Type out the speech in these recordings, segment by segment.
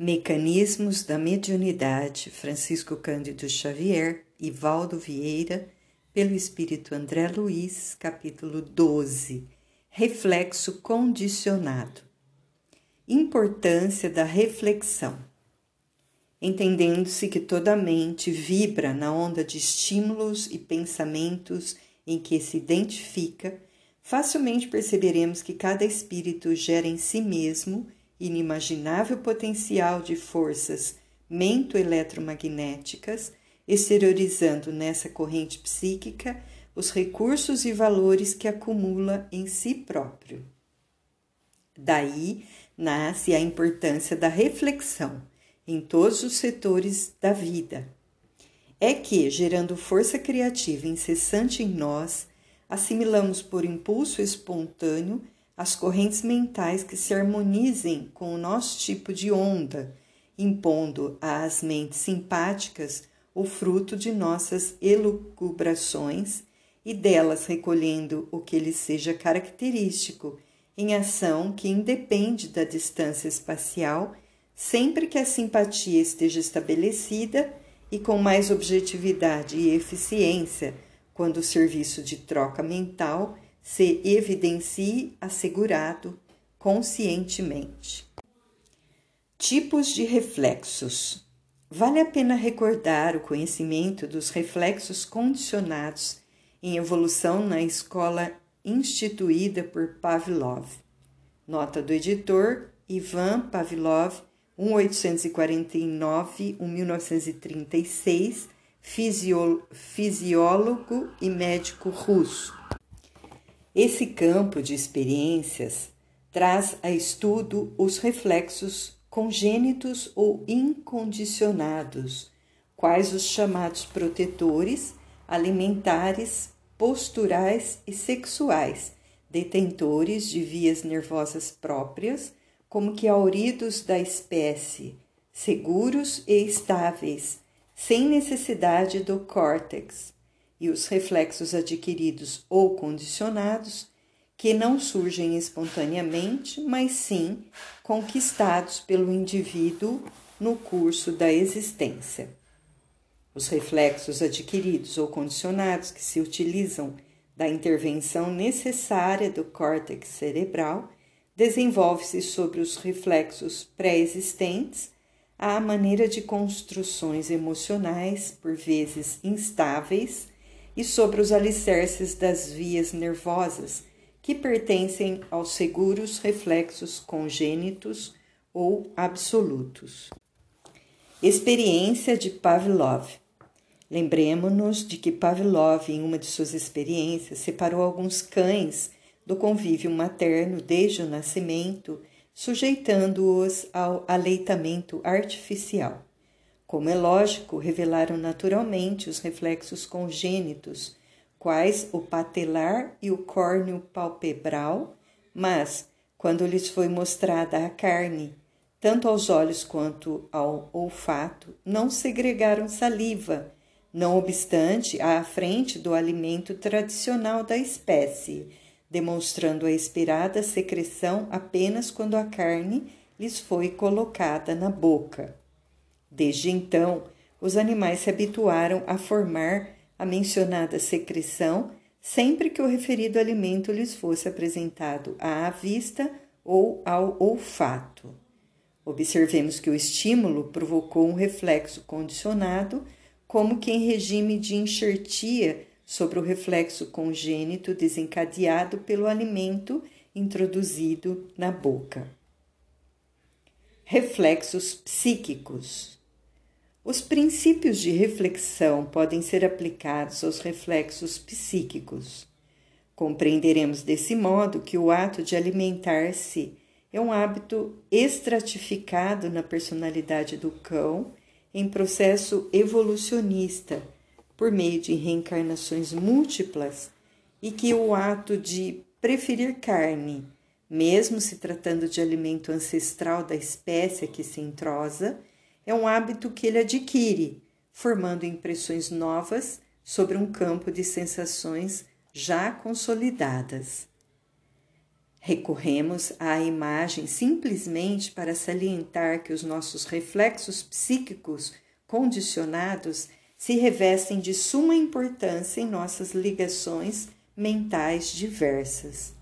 Mecanismos da Mediunidade, Francisco Cândido Xavier e Valdo Vieira, pelo Espírito André Luiz, capítulo 12 Reflexo condicionado. Importância da reflexão. Entendendo-se que toda mente vibra na onda de estímulos e pensamentos em que se identifica, facilmente perceberemos que cada espírito gera em si mesmo inimaginável potencial de forças mento-eletromagnéticas, exteriorizando nessa corrente psíquica os recursos e valores que acumula em si próprio. Daí nasce a importância da reflexão em todos os setores da vida. É que, gerando força criativa incessante em nós, assimilamos por impulso espontâneo as correntes mentais que se harmonizem com o nosso tipo de onda, impondo às mentes simpáticas o fruto de nossas elucubrações e delas recolhendo o que lhes seja característico, em ação que independe da distância espacial, sempre que a simpatia esteja estabelecida e com mais objetividade e eficiência, quando o serviço de troca mental se evidencie assegurado conscientemente. Tipos de reflexos. Vale a pena recordar o conhecimento dos reflexos condicionados em evolução na escola instituída por Pavlov. Nota do editor Ivan Pavlov, 1849-1936, fisiólogo e médico russo esse campo de experiências traz a estudo os reflexos congênitos ou incondicionados, quais os chamados protetores, alimentares, posturais e sexuais, detentores de vias nervosas próprias, como que auridos da espécie, seguros e estáveis, sem necessidade do córtex, e os reflexos adquiridos ou condicionados, que não surgem espontaneamente, mas sim conquistados pelo indivíduo no curso da existência. Os reflexos adquiridos ou condicionados que se utilizam da intervenção necessária do córtex cerebral desenvolve-se sobre os reflexos pré-existentes à maneira de construções emocionais, por vezes instáveis, e sobre os alicerces das vias nervosas, que pertencem aos seguros reflexos congênitos ou absolutos. Experiência de Pavlov. Lembremos-nos de que Pavlov, em uma de suas experiências, separou alguns cães do convívio materno desde o nascimento, sujeitando-os ao aleitamento artificial. Como é lógico, revelaram naturalmente os reflexos congênitos, quais o patelar e o córneo palpebral, mas, quando lhes foi mostrada a carne, tanto aos olhos quanto ao olfato, não segregaram saliva, não obstante à frente do alimento tradicional da espécie, demonstrando a esperada secreção apenas quando a carne lhes foi colocada na boca. Desde então, os animais se habituaram a formar a mencionada secreção sempre que o referido alimento lhes fosse apresentado à vista ou ao olfato. Observemos que o estímulo provocou um reflexo condicionado, como que em regime de enxertia sobre o reflexo congênito desencadeado pelo alimento introduzido na boca. Reflexos psíquicos. Os princípios de reflexão podem ser aplicados aos reflexos psíquicos. Compreenderemos desse modo que o ato de alimentar-se é um hábito estratificado na personalidade do cão em processo evolucionista, por meio de reencarnações múltiplas, e que o ato de preferir carne, mesmo se tratando de alimento ancestral da espécie que se entrosa, é um hábito que ele adquire, formando impressões novas sobre um campo de sensações já consolidadas. Recorremos à imagem simplesmente para salientar que os nossos reflexos psíquicos condicionados se revestem de suma importância em nossas ligações mentais diversas.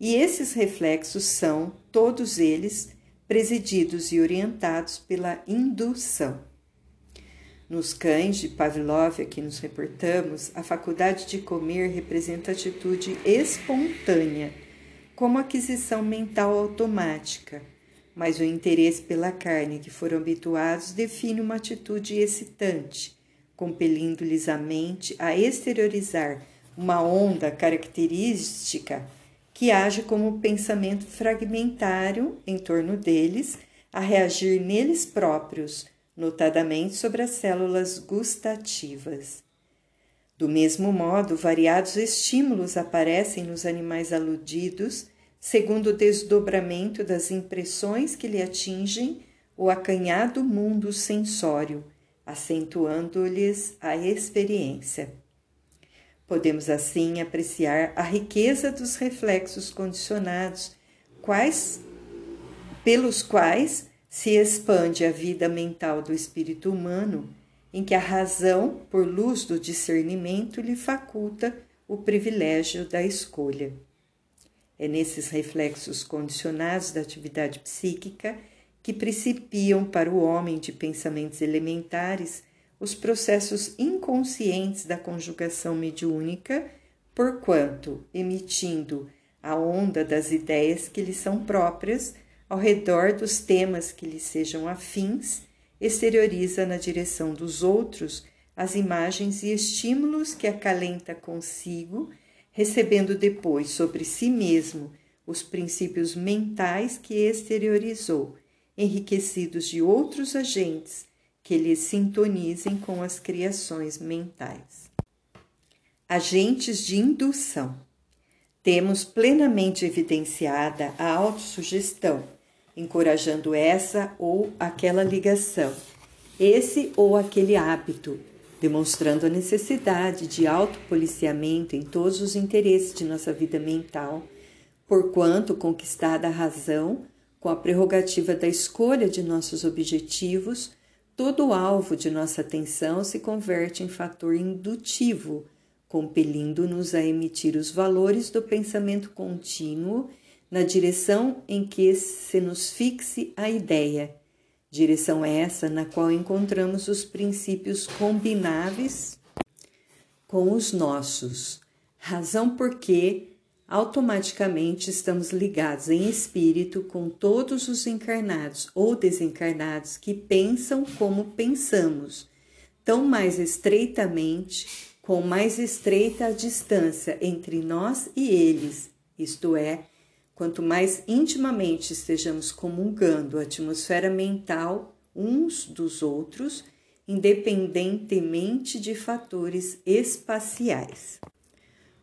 E esses reflexos são, todos eles, presididos e orientados pela indução. Nos cães de Pavlov a que nos reportamos, a faculdade de comer representa atitude espontânea, como aquisição mental automática, mas o interesse pela carne que foram habituados define uma atitude excitante, compelindo-lhes a mente a exteriorizar uma onda característica que age como pensamento fragmentário em torno deles, a reagir neles próprios, notadamente sobre as células gustativas. Do mesmo modo, variados estímulos aparecem nos animais aludidos, segundo o desdobramento das impressões que lhe atingem o acanhado mundo sensório, acentuando-lhes a experiência. Podemos assim apreciar a riqueza dos reflexos condicionados, quais pelos quais se expande a vida mental do espírito humano, em que a razão, por luz do discernimento, lhe faculta o privilégio da escolha. É nesses reflexos condicionados da atividade psíquica que principiam para o homem de pensamentos elementares os processos inconscientes da conjugação mediúnica, porquanto, emitindo a onda das ideias que lhe são próprias, ao redor dos temas que lhe sejam afins, exterioriza na direção dos outros as imagens e estímulos que acalenta consigo, recebendo depois sobre si mesmo os princípios mentais que exteriorizou, enriquecidos de outros agentes que lhes sintonizem com as criações mentais. Agentes de indução. Temos plenamente evidenciada a autossugestão, encorajando essa ou aquela ligação, esse ou aquele hábito, demonstrando a necessidade de autopoliciamento em todos os interesses de nossa vida mental, porquanto conquistada a razão, com a prerrogativa da escolha de nossos objetivos, todo alvo de nossa atenção se converte em fator indutivo, compelindo-nos a emitir os valores do pensamento contínuo na direção em que se nos fixe a ideia, direção essa na qual encontramos os princípios combináveis com os nossos, razão porque automaticamente estamos ligados em espírito com todos os encarnados ou desencarnados que pensam como pensamos, tão mais estreitamente, com mais estreita a distância entre nós e eles, isto é, quanto mais intimamente estejamos comungando a atmosfera mental uns dos outros, independentemente de fatores espaciais.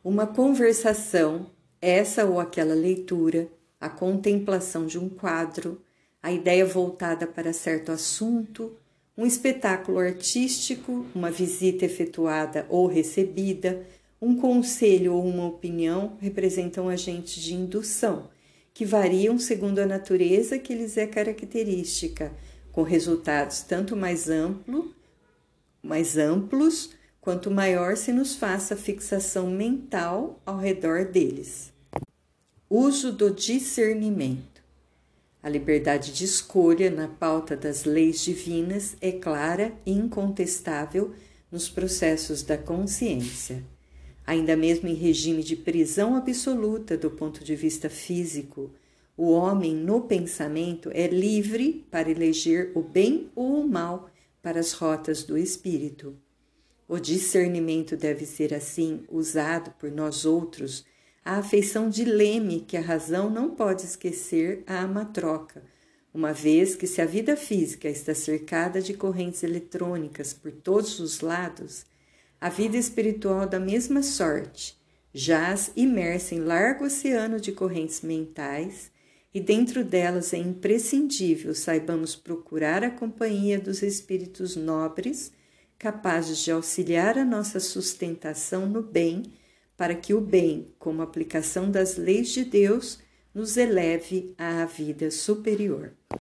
Uma conversação, essa ou aquela leitura, a contemplação de um quadro, a ideia voltada para certo assunto, um espetáculo artístico, uma visita efetuada ou recebida, um conselho ou uma opinião representam agentes de indução, que variam segundo a natureza que lhes é característica, com resultados tanto mais amplo, mais amplos quanto maior se nos faça fixação mental ao redor deles. Uso do discernimento. A liberdade de escolha na pauta das leis divinas é clara e incontestável nos processos da consciência. Ainda mesmo em regime de prisão absoluta do ponto de vista físico, o homem no pensamento é livre para eleger o bem ou o mal para as rotas do espírito. O discernimento deve ser assim usado por nós outros, a afeição de leme que a razão não pode esquecer à matroca, uma vez que se a vida física está cercada de correntes eletrônicas por todos os lados, a vida espiritual da mesma sorte jaz imersa em largo oceano de correntes mentais e dentro delas é imprescindível saibamos procurar a companhia dos espíritos nobres capazes de auxiliar a nossa sustentação no bem, para que o bem, como aplicação das leis de Deus, nos eleve à vida superior.